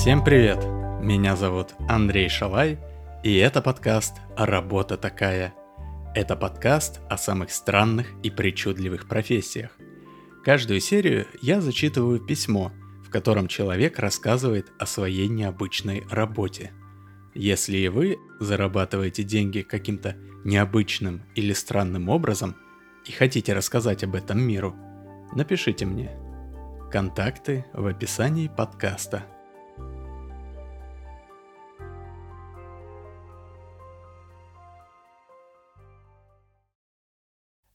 Всем привет! Меня зовут Андрей Шалай, и это подкаст «Работа такая». Это подкаст о самых странных и причудливых профессиях. Каждую серию я зачитываю письмо, в котором человек рассказывает о своей необычной работе. Если и вы зарабатываете деньги каким-то необычным или странным образом и хотите рассказать об этом миру, напишите мне. Контакты в описании подкаста.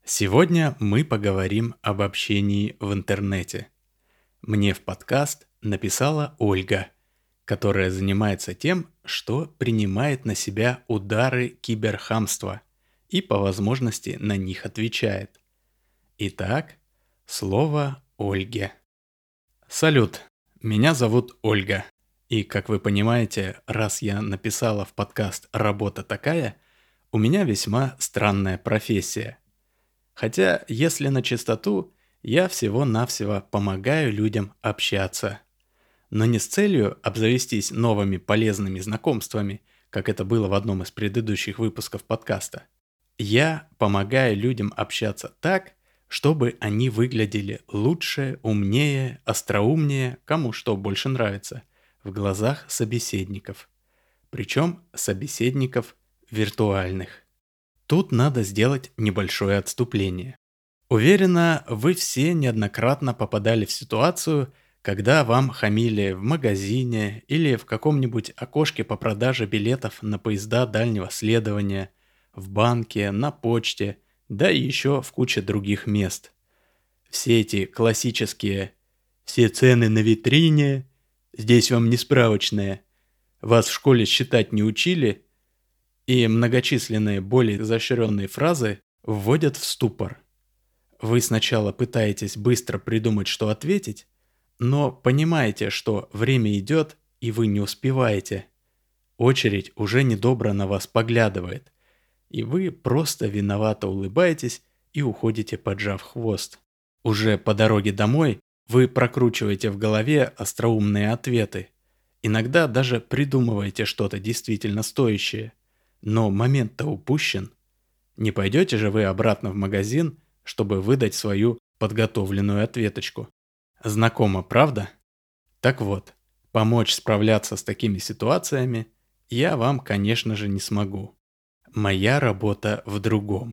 Сегодня мы поговорим об общении в интернете. Мне в подкаст написала Ольга, которая занимается тем, что принимает на себя удары киберхамства и по возможности на них отвечает. Итак, слово Ольге. Салют, меня зовут Ольга. И, как вы понимаете, раз я написала в подкаст «Работа такая», у меня весьма странная профессия – Хотя, если на чистоту, я всего-навсего помогаю людям общаться. Но не с целью обзавестись новыми полезными знакомствами, как это было в одном из предыдущих выпусков подкаста. Я помогаю людям общаться так, чтобы они выглядели лучше, умнее, остроумнее, кому что больше нравится, в глазах собеседников. Причем собеседников виртуальных. Тут надо сделать небольшое отступление. Уверена, вы все неоднократно попадали в ситуацию, когда вам хамили в магазине или в каком-нибудь окошке по продаже билетов на поезда дальнего следования, в банке, на почте, да и еще в куче других мест. Все эти классические «все цены на витрине», «здесь вам не справочная», «вас в школе считать не учили» и многочисленные более изощренные фразы вводят в ступор. Вы сначала пытаетесь быстро придумать, что ответить, но понимаете, что время идет, и вы не успеваете. Очередь уже недобро на вас поглядывает, и вы просто виновато улыбаетесь и уходите, поджав хвост. Уже по дороге домой вы прокручиваете в голове остроумные ответы. Иногда даже придумываете что-то действительно стоящее – но момент-то упущен. Не пойдете же вы обратно в магазин, чтобы выдать свою подготовленную ответочку. Знакомо, правда? Так вот, помочь справляться с такими ситуациями я вам, конечно же, не смогу. Моя работа в другом.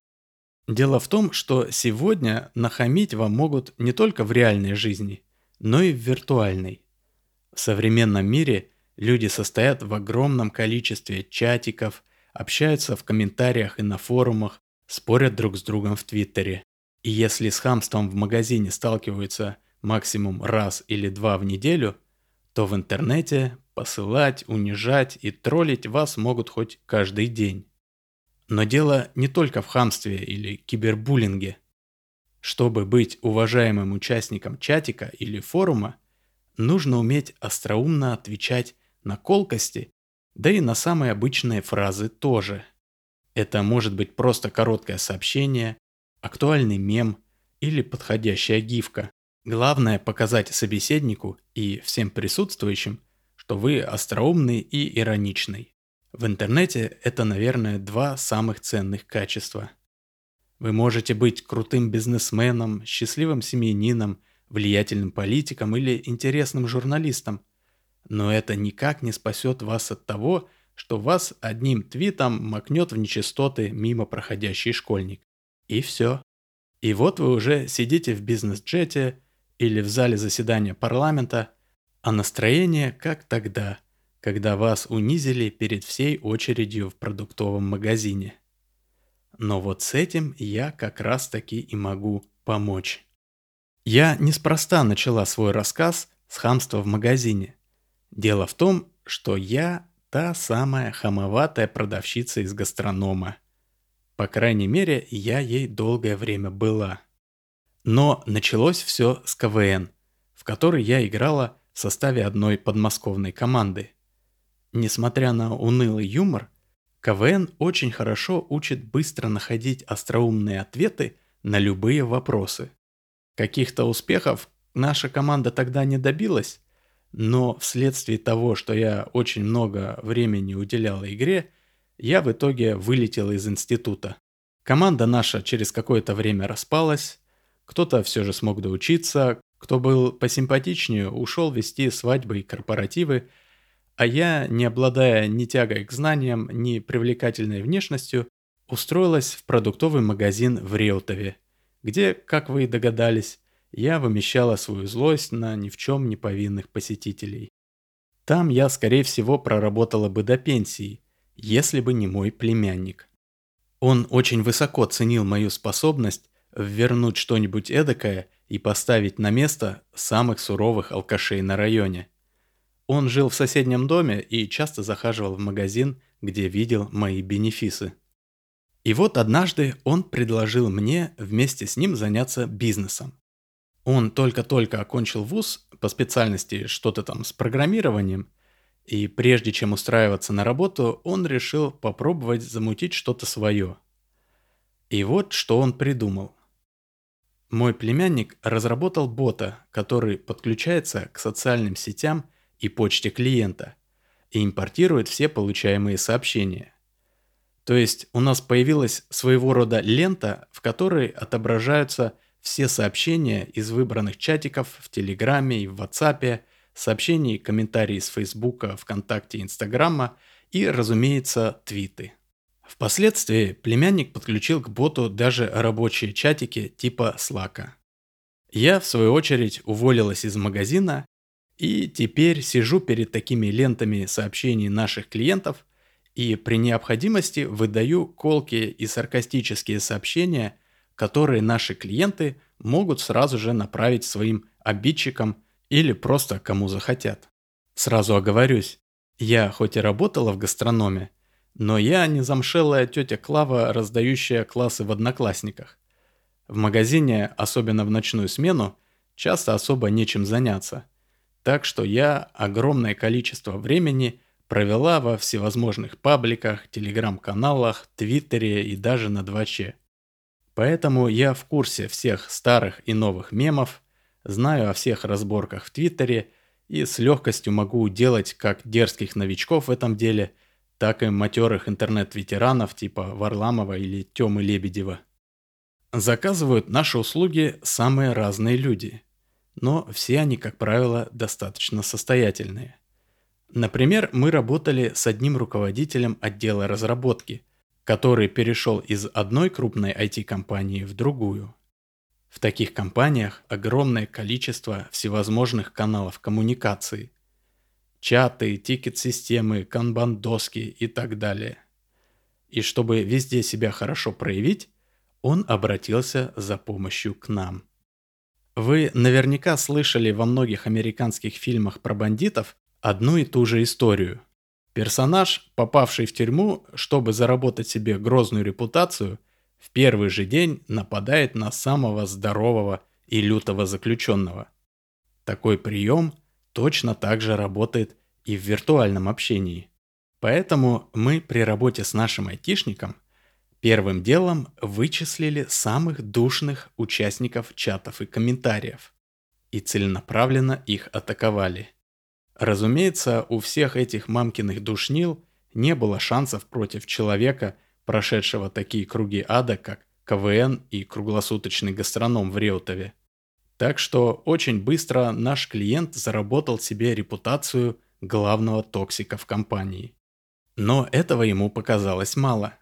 Дело в том, что сегодня нахамить вам могут не только в реальной жизни, но и в виртуальной. В современном мире люди состоят в огромном количестве чатиков, общаются в комментариях и на форумах, спорят друг с другом в Твиттере. И если с хамством в магазине сталкиваются максимум раз или два в неделю, то в интернете посылать, унижать и троллить вас могут хоть каждый день. Но дело не только в хамстве или кибербуллинге. Чтобы быть уважаемым участником чатика или форума, нужно уметь остроумно отвечать на колкости да и на самые обычные фразы тоже. Это может быть просто короткое сообщение, актуальный мем или подходящая гифка. Главное показать собеседнику и всем присутствующим, что вы остроумный и ироничный. В интернете это, наверное, два самых ценных качества. Вы можете быть крутым бизнесменом, счастливым семьянином, влиятельным политиком или интересным журналистом, но это никак не спасет вас от того, что вас одним твитом макнет в нечистоты мимо проходящий школьник. И все. И вот вы уже сидите в бизнес-джете или в зале заседания парламента, а настроение как тогда, когда вас унизили перед всей очередью в продуктовом магазине. Но вот с этим я как раз таки и могу помочь. Я неспроста начала свой рассказ с хамства в магазине. Дело в том, что я та самая хамоватая продавщица из гастронома. По крайней мере, я ей долгое время была. Но началось все с КВН, в которой я играла в составе одной подмосковной команды. Несмотря на унылый юмор, КВН очень хорошо учит быстро находить остроумные ответы на любые вопросы. Каких-то успехов наша команда тогда не добилась, но вследствие того, что я очень много времени уделял игре, я в итоге вылетел из института. Команда наша через какое-то время распалась, кто-то все же смог доучиться, кто был посимпатичнее, ушел вести свадьбы и корпоративы, а я, не обладая ни тягой к знаниям, ни привлекательной внешностью, устроилась в продуктовый магазин в Реутове, где, как вы и догадались, я вымещала свою злость на ни в чем не повинных посетителей. Там я, скорее всего, проработала бы до пенсии, если бы не мой племянник. Он очень высоко ценил мою способность вернуть что-нибудь эдакое и поставить на место самых суровых алкашей на районе. Он жил в соседнем доме и часто захаживал в магазин, где видел мои бенефисы. И вот однажды он предложил мне вместе с ним заняться бизнесом. Он только-только окончил вуз по специальности что-то там с программированием, и прежде чем устраиваться на работу, он решил попробовать замутить что-то свое. И вот что он придумал. Мой племянник разработал бота, который подключается к социальным сетям и почте клиента и импортирует все получаемые сообщения. То есть у нас появилась своего рода лента, в которой отображаются все сообщения из выбранных чатиков в Телеграме и в WhatsApp, сообщения и комментарии из Фейсбука, ВКонтакте, Инстаграма и, разумеется, твиты. Впоследствии племянник подключил к боту даже рабочие чатики типа Slack. Я, в свою очередь, уволилась из магазина и теперь сижу перед такими лентами сообщений наших клиентов и при необходимости выдаю колкие и саркастические сообщения которые наши клиенты могут сразу же направить своим обидчикам или просто кому захотят. Сразу оговорюсь, я хоть и работала в гастрономе, но я не замшелая тетя Клава, раздающая классы в одноклассниках. В магазине, особенно в ночную смену, часто особо нечем заняться. Так что я огромное количество времени провела во всевозможных пабликах, телеграм-каналах, твиттере и даже на 2Ч. Поэтому я в курсе всех старых и новых мемов, знаю о всех разборках в Твиттере и с легкостью могу делать как дерзких новичков в этом деле, так и матерых интернет-ветеранов типа Варламова или Тёмы Лебедева. Заказывают наши услуги самые разные люди, но все они, как правило, достаточно состоятельные. Например, мы работали с одним руководителем отдела разработки – который перешел из одной крупной IT-компании в другую. В таких компаниях огромное количество всевозможных каналов коммуникации. Чаты, тикет-системы, канбан-доски и так далее. И чтобы везде себя хорошо проявить, он обратился за помощью к нам. Вы наверняка слышали во многих американских фильмах про бандитов одну и ту же историю – Персонаж, попавший в тюрьму, чтобы заработать себе грозную репутацию, в первый же день нападает на самого здорового и лютого заключенного. Такой прием точно так же работает и в виртуальном общении. Поэтому мы при работе с нашим айтишником первым делом вычислили самых душных участников чатов и комментариев и целенаправленно их атаковали – Разумеется, у всех этих мамкиных душнил не было шансов против человека, прошедшего такие круги ада, как КВН и круглосуточный гастроном в Реутове. Так что очень быстро наш клиент заработал себе репутацию главного токсика в компании. Но этого ему показалось мало.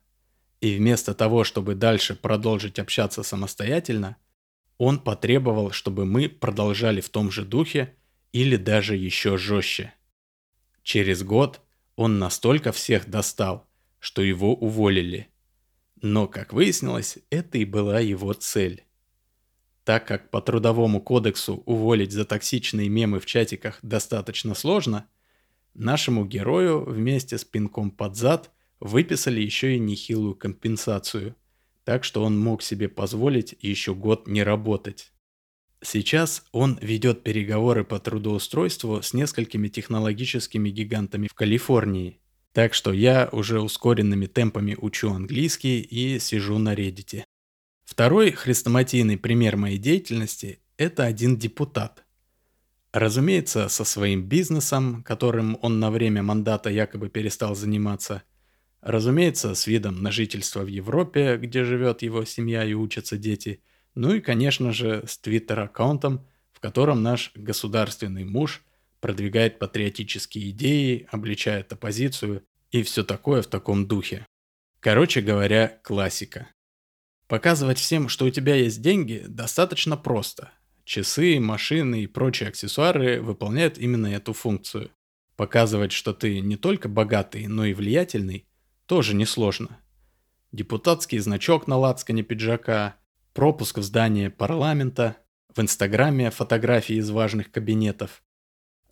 И вместо того, чтобы дальше продолжить общаться самостоятельно, он потребовал, чтобы мы продолжали в том же духе или даже еще жестче. Через год он настолько всех достал, что его уволили. Но, как выяснилось, это и была его цель. Так как по трудовому кодексу уволить за токсичные мемы в чатиках достаточно сложно, нашему герою вместе с пинком под зад выписали еще и нехилую компенсацию, так что он мог себе позволить еще год не работать. Сейчас он ведет переговоры по трудоустройству с несколькими технологическими гигантами в Калифорнии. Так что я уже ускоренными темпами учу английский и сижу на Reddit. Второй хрестоматийный пример моей деятельности – это один депутат. Разумеется, со своим бизнесом, которым он на время мандата якобы перестал заниматься. Разумеется, с видом на жительство в Европе, где живет его семья и учатся дети. Ну и, конечно же, с твиттер-аккаунтом, в котором наш государственный муж продвигает патриотические идеи, обличает оппозицию и все такое в таком духе. Короче говоря, классика. Показывать всем, что у тебя есть деньги, достаточно просто. Часы, машины и прочие аксессуары выполняют именно эту функцию. Показывать, что ты не только богатый, но и влиятельный, тоже несложно. Депутатский значок на лацкане пиджака, пропуск в здание парламента, в Инстаграме фотографии из важных кабинетов.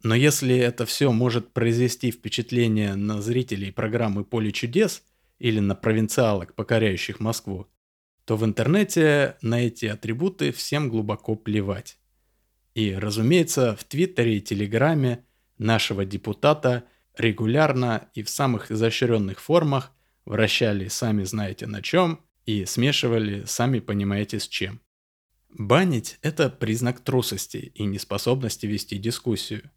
Но если это все может произвести впечатление на зрителей программы «Поле чудес» или на провинциалок, покоряющих Москву, то в интернете на эти атрибуты всем глубоко плевать. И, разумеется, в Твиттере и Телеграме нашего депутата регулярно и в самых изощренных формах вращали сами знаете на чем и смешивали сами понимаете с чем. Банить – это признак трусости и неспособности вести дискуссию.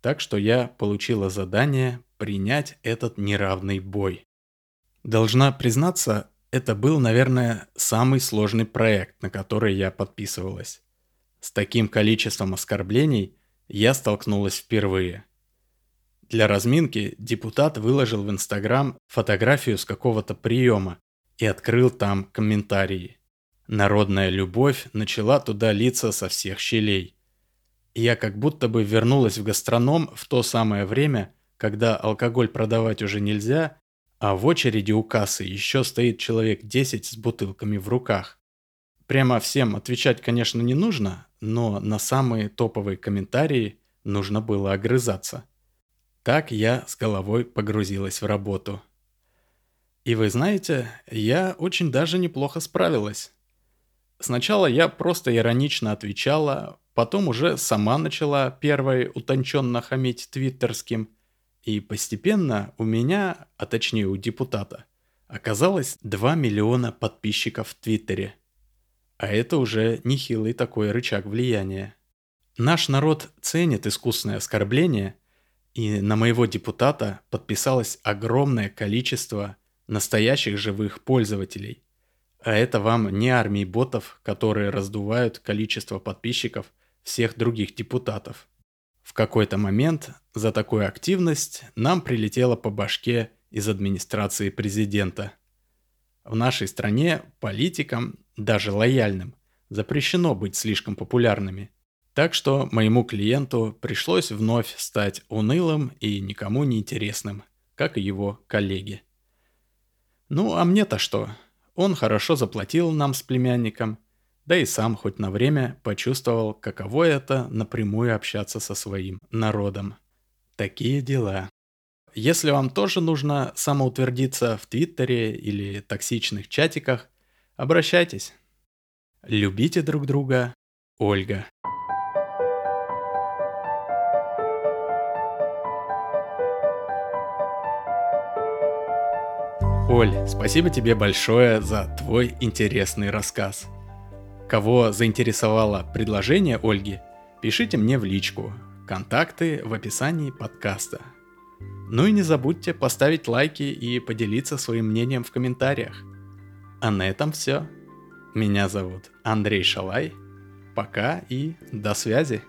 Так что я получила задание принять этот неравный бой. Должна признаться, это был, наверное, самый сложный проект, на который я подписывалась. С таким количеством оскорблений я столкнулась впервые. Для разминки депутат выложил в Инстаграм фотографию с какого-то приема и открыл там комментарии. Народная любовь начала туда литься со всех щелей. Я как будто бы вернулась в гастроном в то самое время, когда алкоголь продавать уже нельзя, а в очереди у кассы еще стоит человек 10 с бутылками в руках. Прямо всем отвечать, конечно, не нужно, но на самые топовые комментарии нужно было огрызаться. Так я с головой погрузилась в работу. И вы знаете, я очень даже неплохо справилась. Сначала я просто иронично отвечала, потом уже сама начала первой утонченно хамить твиттерским – и постепенно у меня, а точнее у депутата, оказалось 2 миллиона подписчиков в Твиттере. А это уже нехилый такой рычаг влияния. Наш народ ценит искусное оскорбление, и на моего депутата подписалось огромное количество настоящих живых пользователей. А это вам не армии ботов, которые раздувают количество подписчиков всех других депутатов. В какой-то момент за такую активность нам прилетело по башке из администрации президента. В нашей стране политикам, даже лояльным, запрещено быть слишком популярными. Так что моему клиенту пришлось вновь стать унылым и никому не интересным, как и его коллеги. Ну а мне-то что? Он хорошо заплатил нам с племянником, да и сам хоть на время почувствовал, каково это напрямую общаться со своим народом. Такие дела. Если вам тоже нужно самоутвердиться в Твиттере или токсичных чатиках, обращайтесь. Любите друг друга. Ольга. Оль, спасибо тебе большое за твой интересный рассказ. Кого заинтересовало предложение Ольги, пишите мне в личку. Контакты в описании подкаста. Ну и не забудьте поставить лайки и поделиться своим мнением в комментариях. А на этом все. Меня зовут Андрей Шалай. Пока и до связи.